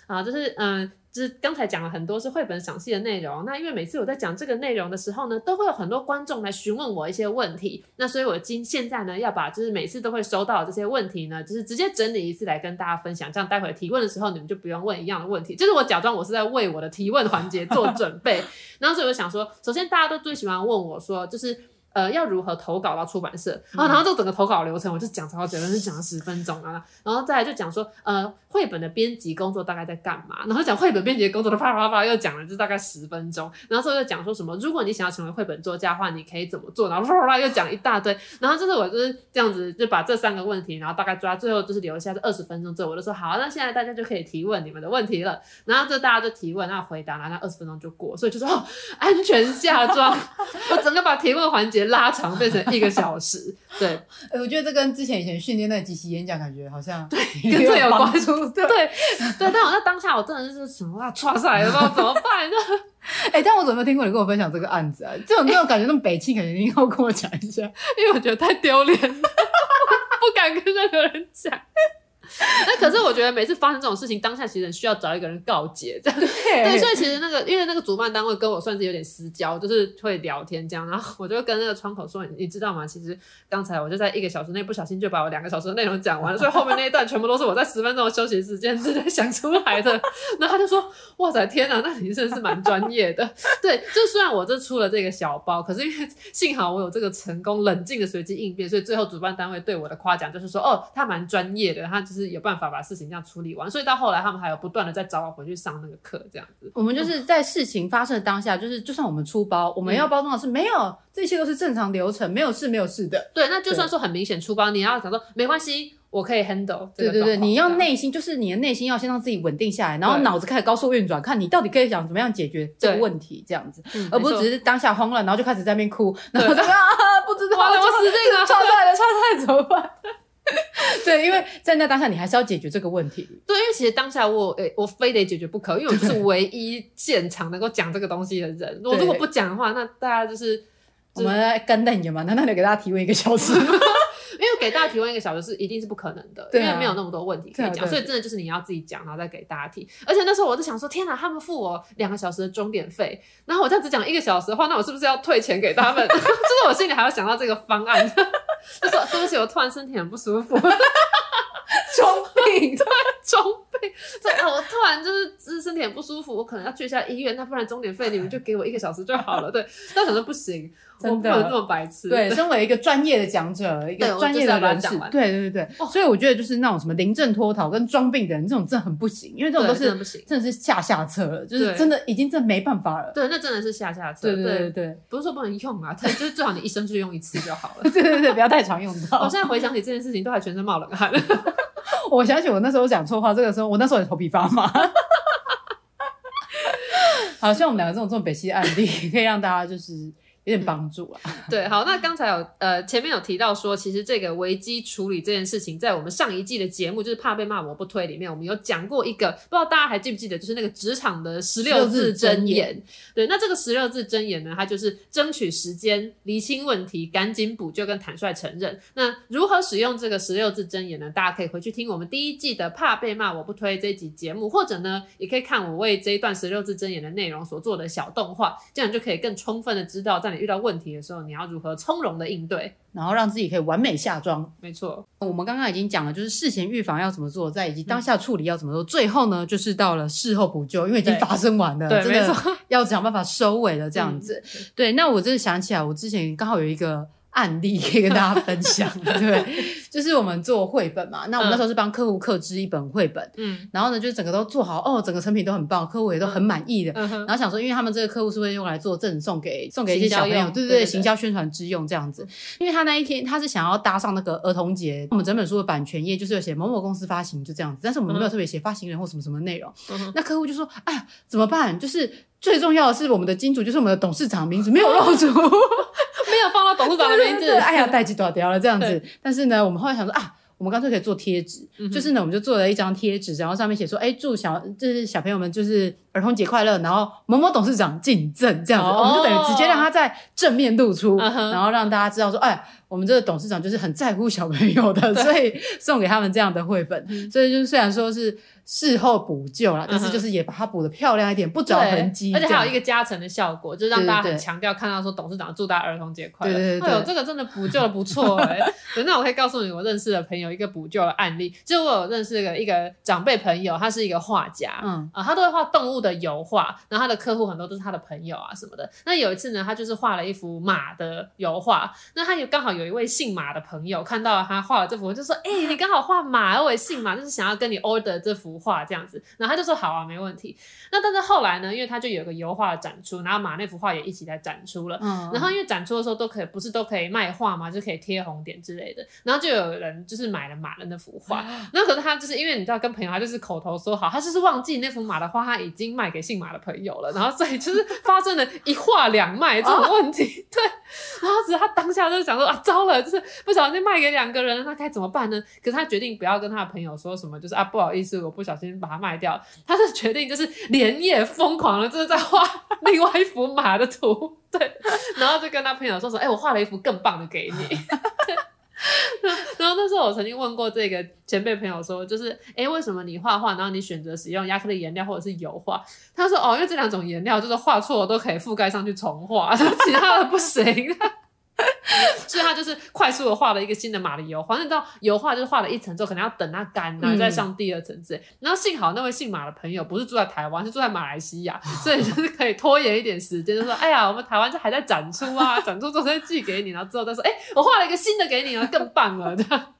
啊，就是嗯。就是刚才讲了很多是绘本赏析的内容，那因为每次我在讲这个内容的时候呢，都会有很多观众来询问我一些问题，那所以我今现在呢要把就是每次都会收到的这些问题呢，就是直接整理一次来跟大家分享，这样待会提问的时候你们就不用问一样的问题，就是我假装我是在为我的提问环节做准备，[LAUGHS] 然后所以我想说，首先大家都最喜欢问我说，就是。呃，要如何投稿到出版社啊？然后这整个投稿流程，我就讲超久，就讲了十分钟啊。然后再来就讲说，呃，绘本的编辑工作大概在干嘛？然后讲绘本编辑的工作的啪啪啪，又讲了就大概十分钟。然后之后又讲说什么，如果你想要成为绘本作家的话，你可以怎么做？然后啪啪啪又讲一大堆。然后就是我就是这样子，就把这三个问题，然后大概抓最后就是留下这二十分钟之后，我就说好，那现在大家就可以提问你们的问题了。然后就大家就提问，然后回答，然后那二十分钟就过。所以就说哦，安全下装，[LAUGHS] 我整个把提问环节拉长，变成。一个小时，[LAUGHS] 对，欸，我觉得这跟之前以前训练那个即席演讲感觉好像对，跟这有关系，[LAUGHS] 对对对。但好像当下，我真的是什么啊，唰塞了，不知道怎么办呢？[LAUGHS] 哎，但我怎么没有听过你跟我分享这个案子啊？这种那种感觉，那么北庆，感觉你要跟我讲一下，因为我觉得太丢脸了，不敢跟任何人讲。[LAUGHS] 那可是我觉得每次发生这种事情，当下其实需要找一个人告解，这样对，对，所以其实那个因为那个主办单位跟我算是有点私交，就是会聊天这样，然后我就跟那个窗口说，你知道吗？其实刚才我就在一个小时内不小心就把我两个小时的内容讲完了，[LAUGHS] 所以后面那一段全部都是我在十分钟的休息时间之内想出来的。[LAUGHS] 然后他就说，哇塞，天哪，那你真的是蛮专业的。对，就虽然我这出了这个小包，可是因为幸好我有这个成功冷静的随机应变，所以最后主办单位对我的夸奖就是说，哦，他蛮专业的，他就是有办法把事情这样处理完，所以到后来他们还有不断的在找我回去上那个课，这样子。我们就是在事情发生的当下，就是就算我们出包，我们要包装的是没有，这些都是正常流程，没有事没有事的。对，那就算说很明显出包，你要想说没关系，我可以 handle。对对对，你要内心就是你的内心要先让自己稳定下来，然后脑子开始高速运转，看你到底可以想怎么样解决这个问题，这样子，而不是只是当下慌乱，然后就开始在那边哭，然后怎么样啊？不知道，我死定了，差菜了，差菜怎么办？[LAUGHS] 对，因为在那当下，你还是要解决这个问题。对，因为其实当下我，诶，我非得解决不可，因为我就是唯一现场能够讲这个东西的人。我如果不讲的话，那大家就是我们来干瞪眼嘛？难道得给大家提问一个小时？因为给大家提问一个小时是一定是不可能的，啊、因为没有那么多问题可以讲，啊、所以真的就是你要自己讲，然后再给大家提。而且那时候我就想说，天哪，他们付我两个小时的钟点费，然后我这样只讲一个小时的话，那我是不是要退钱给他们？[LAUGHS] 就是我心里还要想到这个方案，[LAUGHS] 就说对不起，我突然身体很不舒服。装病，对，装病。对，我突然就是就是身体很不舒服，我可能要去一下医院。那不然钟点费你们就给我一个小时就好了。对，但可能不行，我不能这么白痴。对，身为一个专业的讲者，一个专业的人士，对对对对。哦，所以我觉得就是那种什么临阵脱逃跟装病的人，这种真的很不行，因为这种都是真的不行，真的是下下策了，就是真的已经真的没办法了。对，那真的是下下策。对对对对，不是说不能用啊，就是最好你一生就用一次就好了。[LAUGHS] 对对对，不要太常用到。我现在回想起这件事情，都还全身冒冷汗。我想起我那时候讲错话，这个时候我那时候也头皮发麻。[LAUGHS] 好，像我们两个这种这种北西案例，可以让大家就是。有点帮助啊。[LAUGHS] 对，好，那刚才有呃前面有提到说，其实这个危机处理这件事情，在我们上一季的节目就是怕被骂我不推里面，我们有讲过一个，不知道大家还记不记得，就是那个职场的十六字真言。对，那这个十六字真言呢，它就是争取时间、厘清问题、赶紧补救跟坦率承认。那如何使用这个十六字真言呢？大家可以回去听我们第一季的怕被骂我不推这一集节目，或者呢，也可以看我为这一段十六字真言的内容所做的小动画，这样就可以更充分的知道在。遇到问题的时候，你要如何从容的应对，然后让自己可以完美下妆？没错，我们刚刚已经讲了，就是事前预防要怎么做，在以及当下处理要怎么做。嗯、最后呢，就是到了事后补救，因为已经发生完了，对，真的 [LAUGHS] 要想办法收尾了。这样子，对，对。那我真的想起来，我之前刚好有一个案例可以跟大家分享，[LAUGHS] 对，就是我们做绘本嘛，那我们那时候是帮客户刻制一本绘本，嗯，然后呢，就整个都做好，哦，整个成品都很棒，客户也都很满意的，嗯、然后想说，因为他们这个客户是会用来做赠送给送给一些小朋友，对对对，行销宣传之用这样子，因为他那一天他是想要搭上那个儿童节，我们整本书的版权页就是有写某某公司发行就这样子，但是我们没有特别写发行人或什么什么内容，嗯、那客户就说，哎呀，怎么办？就是最重要的是我们的金主，就是我们的董事长名字没有露出。放到董事长的名字，哎呀，代志大条了这样子。但是呢，我们后来想说啊，我们干脆可以做贴纸，就是呢，我们就做了一张贴纸，然后上面写说，哎，祝小就是小朋友们就是儿童节快乐，然后某某董事长敬赠这样子，我们就等于直接让他在正面露出，然后让大家知道说，哎。我们这个董事长就是很在乎小朋友的，所以送给他们这样的绘本。所以就是虽然说是事后补救啦，但是就是也把它补的漂亮一点，不着痕迹，而且还有一个加成的效果，就是让大家很强调看到说董事长祝大家儿童节快乐。对对对，哎呦，这个真的补救的不错 [LAUGHS] 哎、欸。那我可以告诉你，我认识的朋友一个补救的案例，就是我有认识一个一个长辈朋友，他是一个画家，嗯啊，他都会画动物的油画，然后他的客户很多都是他的朋友啊什么的。那有一次呢，他就是画了一幅马的油画，那他有刚好有。有一位姓马的朋友看到了他画了这幅，就说：“哎、欸，[GASPS] 你刚好画马，我也姓马，就是想要跟你 order 这幅画这样子。”然后他就说：“好啊，没问题。”那但是后来呢，因为他就有一个油画展出，然后马那幅画也一起在展出了。嗯。然后因为展出的时候都可以，不是都可以卖画嘛，就可以贴红点之类的。然后就有人就是买了马的那幅画。[GASPS] 那、嗯、可是他就是因为你知道跟朋友，他就是口头说好，他就是忘记那幅马的画他已经卖给姓马的朋友了。然后所以就是发生了一画两卖这种问题。哦、对。然后只是他当下就是想说啊，糟了，就是。不小心卖给两个人，那该怎么办呢？可是他决定不要跟他的朋友说什么，就是啊，不好意思，我不小心把它卖掉。他是决定就是连夜疯狂的，就是在画另外一幅马的图，[LAUGHS] 对，然后就跟他朋友说说，哎、我画了一幅更棒的给你。[LAUGHS] 然后那时候我曾经问过这个前辈朋友说，就是哎、为什么你画画，然后你选择使用亚克力颜料或者是油画？他说哦，因为这两种颜料就是画错了都可以覆盖上去重画，[LAUGHS] 其他的不行。[LAUGHS] 所以他就是快速的画了一个新的马的油画，反正你知道油画就是画了一层之后，可能要等它干，然后再上第二层之类。嗯、然后幸好那位姓马的朋友不是住在台湾，是住在马来西亚，[LAUGHS] 所以就是可以拖延一点时间，就说：“哎呀，我们台湾就还在展出啊，[LAUGHS] 展出之后再寄给你，然后之后再说，哎，我画了一个新的给你啊，更棒了。”这样。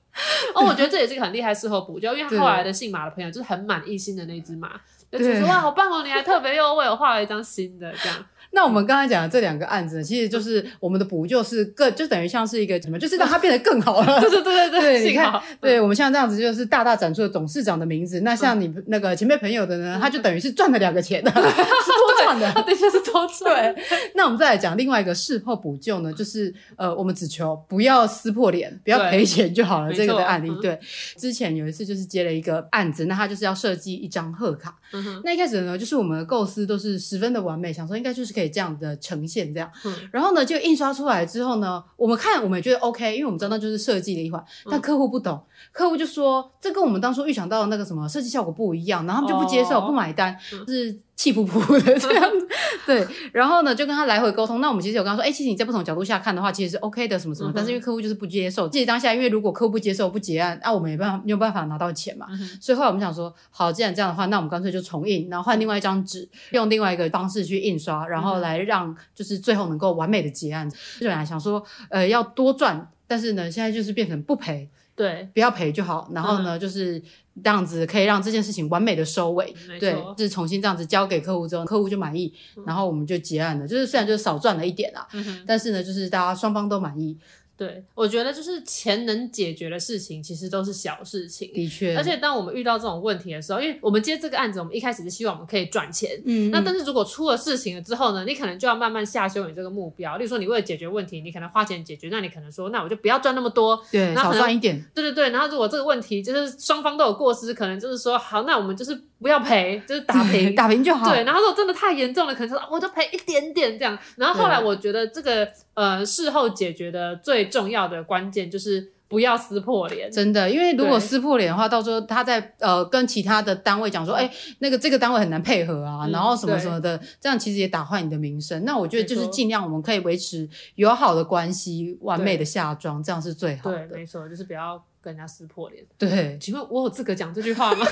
哦，我觉得这也是一个很厉害事后补救，因为他后来的姓马的朋友就是很满意新的那只马，就觉得哇，好棒哦，你还特别又为我画了一张新的这样。那我们刚才讲的这两个案子，其实就是我们的补救是更，就等于像是一个什么，就是让它变得更好了。[LAUGHS] 对对对对对，你看，对我们像这样子，就是大大展出了董事长的名字。那像你那个前辈朋友的呢，他就等于是赚了两个钱的，[LAUGHS] 是多赚的，[LAUGHS] 对，就是多赚。对，那我们再来讲另外一个事后补救呢，就是呃，我们只求不要撕破脸，不要赔钱就好了。这个的案例，对，之前有一次就是接了一个案子，那他就是要设计一张贺卡。那一开始呢，就是我们的构思都是十分的完美，想说应该就是可以。这样的呈现，这样，嗯、然后呢，就印刷出来之后呢，我们看，我们也觉得 OK，因为我们知道那就是设计的一环，但客户不懂，嗯、客户就说这跟我们当初预想到的那个什么设计效果不一样，然后他们就不接受，哦、不买单，就是。气噗噗的这样子，对，然后呢，就跟他来回沟通。那我们其实有跟他说，哎、欸，其实你在不同角度下看的话，其实是 OK 的，什么什么。嗯、但是因为客户就是不接受，自己当下，因为如果客户不接受不结案，那、啊、我们也没办法没有办法拿到钱嘛。嗯、所以后来我们想说，好，既然这样的话，那我们干脆就重印，然后换另外一张纸，用另外一个方式去印刷，然后来让就是最后能够完美的结案。就本来想说，呃，要多赚，但是呢，现在就是变成不赔。对，不要赔就好。然后呢，嗯、就是这样子可以让这件事情完美的收尾。对，就是重新这样子交给客户之后，客户就满意，嗯、然后我们就结案了。就是虽然就是少赚了一点啦，嗯、但是呢，就是大家双方都满意。对，我觉得就是钱能解决的事情，其实都是小事情。的确，而且当我们遇到这种问题的时候，因为我们接这个案子，我们一开始是希望我们可以赚钱。嗯，那但是如果出了事情了之后呢，你可能就要慢慢下修你这个目标。例如说，你为了解决问题，你可能花钱解决，那你可能说，那我就不要赚那么多，对，少赚一点。对对对，然后如果这个问题就是双方都有过失，可能就是说，好，那我们就是不要赔，就是打 [LAUGHS] 平，打平就好。对，然后如果真的太严重了，可能说我就赔一点点这样。[LAUGHS] 然后后来我觉得这个。呃，事后解决的最重要的关键就是不要撕破脸。真的，因为如果撕破脸的话，到时候他在呃跟其他的单位讲说，哎、嗯，那个这个单位很难配合啊，嗯、然后什么什么的，这样其实也打坏你的名声。那我觉得就是尽量我们可以维持友好的关系，完美的下装，这样是最好的。对，没错，就是不要跟人家撕破脸。对，请问我有资格讲这句话吗？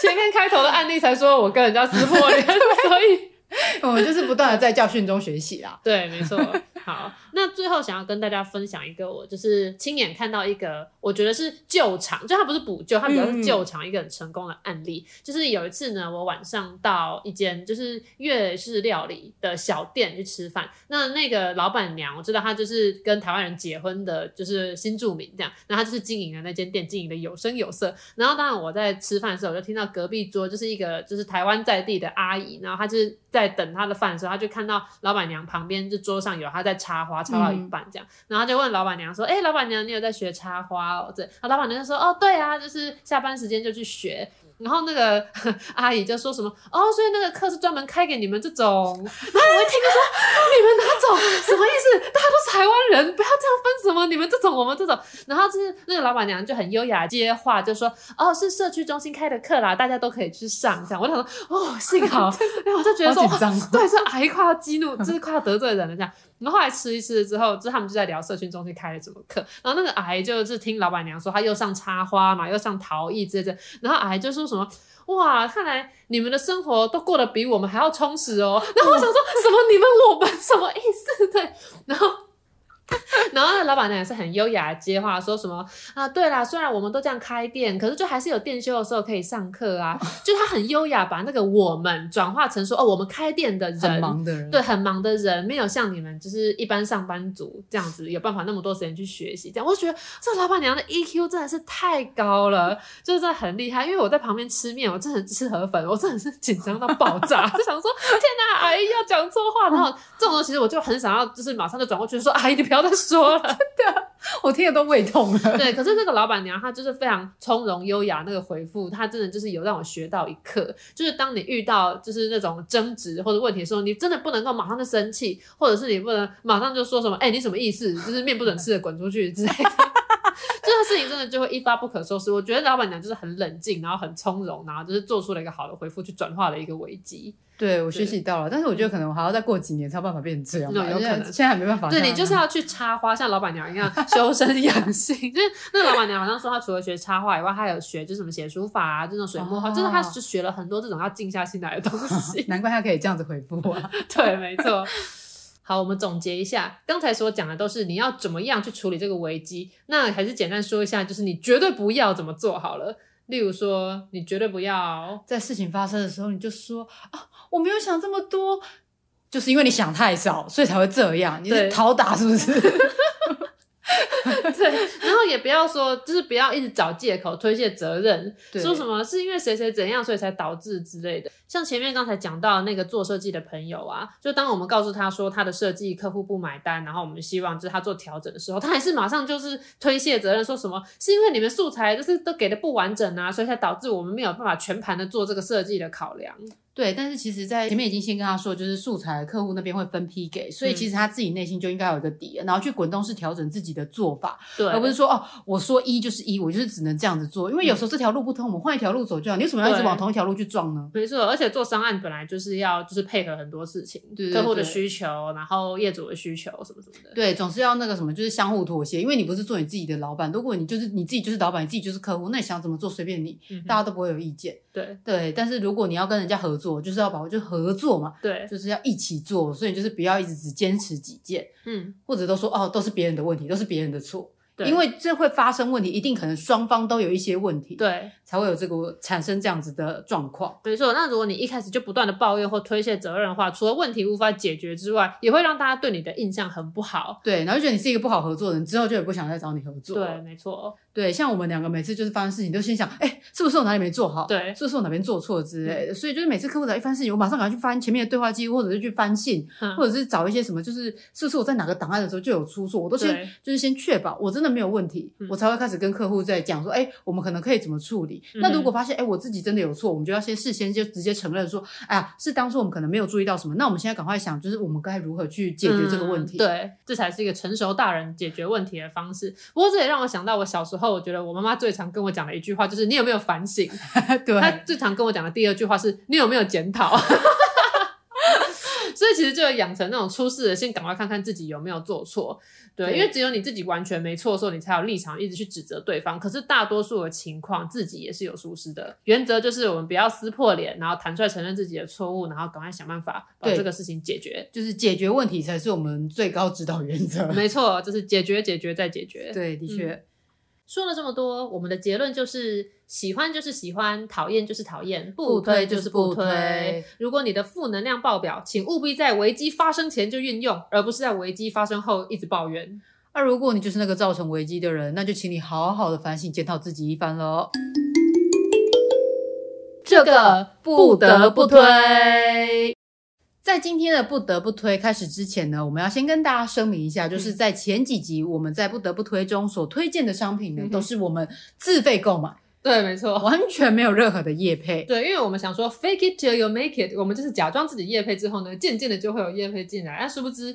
前面开头的案例才说我跟人家撕破脸，所以。[LAUGHS] 我们就是不断的在教训中学习啦。对，没错。好，那最后想要跟大家分享一个，我就是亲眼看到一个，我觉得是救场，就它不是补救，它比较是救场一个很成功的案例。嗯、就是有一次呢，我晚上到一间就是粤式料理的小店去吃饭，那那个老板娘我知道她就是跟台湾人结婚的，就是新住民这样，那她就是经营的那间店，经营的有声有色。然后当然我在吃饭的时候，我就听到隔壁桌就是一个就是台湾在地的阿姨，然后她就是在等她的饭的时候，她就看到老板娘旁边就桌上有她在插花，插到一半这样，嗯、然后就问老板娘说：“哎、欸，老板娘，你有在学插花哦？”对，然后老板娘就说：“哦，对啊，就是下班时间就去学。”然后那个 [LAUGHS] 阿姨就说什么哦，所以那个课是专门开给你们这种。然后我一听就说你们哪种什么意思？大家都是台湾人，不要这样分什么你们这种我们这种。然后就是那个老板娘就很优雅接话，就说哦，是社区中心开的课啦，大家都可以去上。这样我就想说哦，幸好，[LAUGHS] 哎，我就觉得说对，这阿姨快要激怒，就是快要得罪人了这样。然后后来吃一吃之后，就他们就在聊社群中心开了什么课。然后那个阿姨就是听老板娘说，她又上插花嘛，又上陶艺之类的。然后阿姨就说什么，哇，看来你们的生活都过得比我们还要充实哦。[LAUGHS] 然后我想说什么你们我们什么意思？[LAUGHS] 对，然后。[LAUGHS] 然后那老板娘也是很优雅的接话，说什么啊？对啦，虽然我们都这样开店，可是就还是有店休的时候可以上课啊。就他很优雅，把那个我们转化成说哦，我们开店的人，很忙的人，对，很忙的人，没有像你们就是一般上班族这样子有办法那么多时间去学习。这样，我就觉得这老板娘的 EQ 真的是太高了，就是真的很厉害。因为我在旁边吃面，我真的很吃河粉，我真的是紧张到爆炸，[LAUGHS] 就想说天哪，阿姨要讲错话。然后这种东西，其实我就很想要，就是马上就转过去说阿姨，你不要再说。说了，[LAUGHS] 真的，我听得都胃痛了。对，可是这个老板娘她就是非常从容优雅，那个回复她真的就是有让我学到一课，就是当你遇到就是那种争执或者问题的时候，你真的不能够马上就生气，或者是你不能马上就说什么，哎、欸，你什么意思？就是面不准吃的滚出去之类的。[LAUGHS] 这个事情真的就会一发不可收拾。我觉得老板娘就是很冷静，然后很从容，然后就是做出了一个好的回复，去转化了一个危机。对，我学习到了，但是我觉得可能我还要再过几年才有办法变成这样。有可能现在还没办法。对，你就是要去插花，像老板娘一样修身养性。[LAUGHS] 就是那个老板娘好像说，她除了学插花以外，她有学就是什么写书法啊，这种水墨画，哦、就是她就学了很多这种要静下心来的东西。[LAUGHS] [LAUGHS] 难怪她可以这样子回复啊。对，没错。好，我们总结一下，刚才所讲的都是你要怎么样去处理这个危机。那还是简单说一下，就是你绝对不要怎么做好了。例如说，你绝对不要在事情发生的时候，你就说啊，我没有想这么多，就是因为你想太少，所以才会这样。你是讨打是不是？对 [LAUGHS] 对，然后也不要说，就是不要一直找借口推卸责任，说什么是因为谁谁怎样，所以才导致之类的。像前面刚才讲到那个做设计的朋友啊，就当我们告诉他说他的设计客户不买单，然后我们希望就是他做调整的时候，他还是马上就是推卸责任，说什么是因为你们素材就是都给的不完整啊，所以才导致我们没有办法全盘的做这个设计的考量。对，但是其实，在前面已经先跟他说，就是素材客户那边会分批给，所以其实他自己内心就应该有一个底，然后去滚动式调整自己的做法，对，而不是说哦，我说一就是一，我就是只能这样子做，因为有时候这条路不通，我们换一条路走就好。你为什么要一直往同一条路去撞呢？没错，而且做商案本来就是要就是配合很多事情，客户的需求，然后业主的需求什么什么的，对，总是要那个什么，就是相互妥协，因为你不是做你自己的老板，如果你就是你自己就是老板，你自己就是客户，那你想怎么做随便你，嗯、大家都不会有意见。对对，但是如果你要跟人家合作，就是要把握就。合作嘛，对，就是要一起做，所以就是不要一直只坚持己见，嗯，或者都说哦，都是别人的问题，都是别人的错。对因为这会发生问题，一定可能双方都有一些问题，对，才会有这个产生这样子的状况。没错，那如果你一开始就不断的抱怨或推卸责任的话，除了问题无法解决之外，也会让大家对你的印象很不好。对，然后就觉得你是一个不好合作的人，之后就也不想再找你合作。对，没错。对，像我们两个每次就是发生事情，都先想，哎，是不是我哪里没做好？对，是不是我哪边做错之类的？所以就是每次客户来一翻事情，我马上赶快去翻前面的对话记录，或者是去翻信，或者是找一些什么，就是是不是我在哪个档案的时候就有出错，我都先就是先确保我真的没有问题。我才会开始跟客户在讲说，哎，我们可能可以怎么处理？嗯、那如果发现，哎，我自己真的有错，我们就要先事先就直接承认说，哎呀，是当初我们可能没有注意到什么，那我们现在赶快想，就是我们该如何去解决这个问题？嗯、对，这才是一个成熟大人解决问题的方式。不过这也让我想到，我小时候，我觉得我妈妈最常跟我讲的一句话就是，你有没有反省？[LAUGHS] 对，她最常跟我讲的第二句话是，你有没有检讨？[LAUGHS] 所以其实就要养成那种出事的，先赶快看看自己有没有做错。对，对，因为只有你自己完全没错的时候，你才有立场一直去指责对方。可是大多数的情况，自己也是有疏失的。原则就是我们不要撕破脸，然后坦率承认自己的错误，然后赶快想办法把这个事情解决。就是解决问题才是我们最高指导原则。没错，就是解决、解决再解决。对，的确。嗯说了这么多，我们的结论就是喜欢就是喜欢，讨厌就是讨厌，不推就是不推。如果你的负能量爆表，请务必在危机发生前就运用，而不是在危机发生后一直抱怨。那如果你就是那个造成危机的人，那就请你好好的反省检讨自己一番喽。这个不得不推。在今天的不得不推开始之前呢，我们要先跟大家声明一下，就是在前几集我们在不得不推中所推荐的商品呢，嗯、都是我们自费购买。对，没错，完全没有任何的业配。对，因为我们想说 fake it till you make it，我们就是假装自己业配之后呢，渐渐的就会有业配进来，但殊不知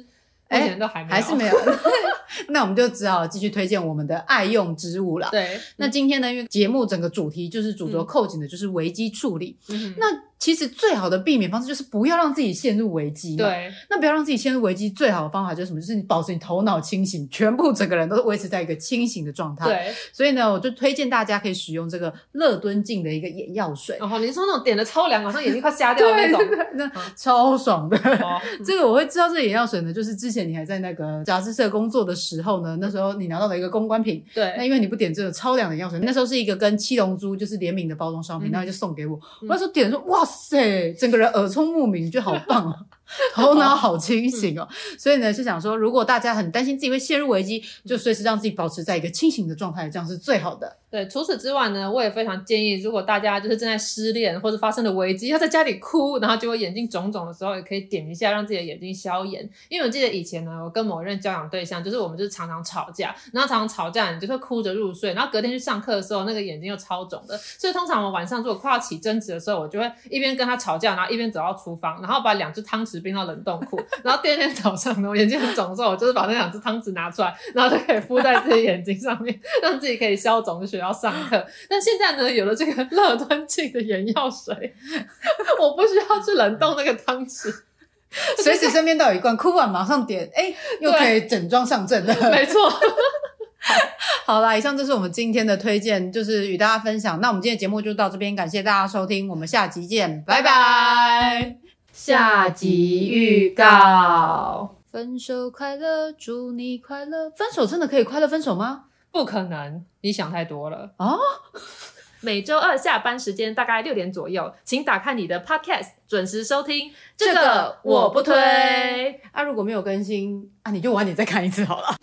目前都还没有，还是没有。[LAUGHS] [LAUGHS] 那我们就只好继续推荐我们的爱用之物了。对，那今天呢，因为节目整个主题就是主轴扣紧的就是危机处理，嗯、那。其实最好的避免方式就是不要让自己陷入危机。对，那不要让自己陷入危机，最好的方法就是什么？就是你保持你头脑清醒，全部整个人都维持在一个清醒的状态。对，所以呢，我就推荐大家可以使用这个乐敦净的一个眼药水。哦，你说那种点的超凉，好像眼睛快瞎掉的那种，[LAUGHS] 那 [LAUGHS] 超爽的。哦、这个我会知道这个眼药水呢，就是之前你还在那个杂志社工作的时候呢，那时候你拿到了一个公关品。对，那因为你不点这个超凉的眼药水，那时候是一个跟七龙珠就是联名的包装商品，然后就送给我。我那时候点说，哇哇塞，整个人耳聪目明，就好棒啊，[LAUGHS] 头脑好清醒哦。所以呢，是想说，如果大家很担心自己会陷入危机，就随时让自己保持在一个清醒的状态，这样是最好的。对，除此之外呢，我也非常建议，如果大家就是正在失恋或者发生了危机，要在家里哭，然后结果眼睛肿肿的时候，也可以点一下，让自己的眼睛消炎。因为我记得以前呢，我跟某任交往对象，就是我们就是常常吵架，然后常常吵架，你就会哭着入睡，然后隔天去上课的时候，那个眼睛又超肿的。所以通常我晚上如果快要起争执的时候，我就会一边跟他吵架，然后一边走到厨房，然后把两只汤匙冰到冷冻库，然后第二天早上呢，我眼睛很肿的时候，我就是把那两只汤匙拿出来，然后就可以敷在自己眼睛上面，让自己可以消肿，去学校上课。但现在呢，有了这个乐敦净的眼药水，我不需要去冷冻那个汤匙，随时身边都有一罐，哭完马上点，哎，又可以整装上阵了。没错。[LAUGHS] 好啦，以上就是我们今天的推荐，就是与大家分享。那我们今天的节目就到这边，感谢大家收听，我们下集见，拜拜。下集预告：分手快乐，祝你快乐。分手真的可以快乐分手吗？不可能，你想太多了啊！每周二下班时间大概六点左右，请打开你的 Podcast，准时收听。这个我不推。啊，如果没有更新啊，你就晚点再看一次好了。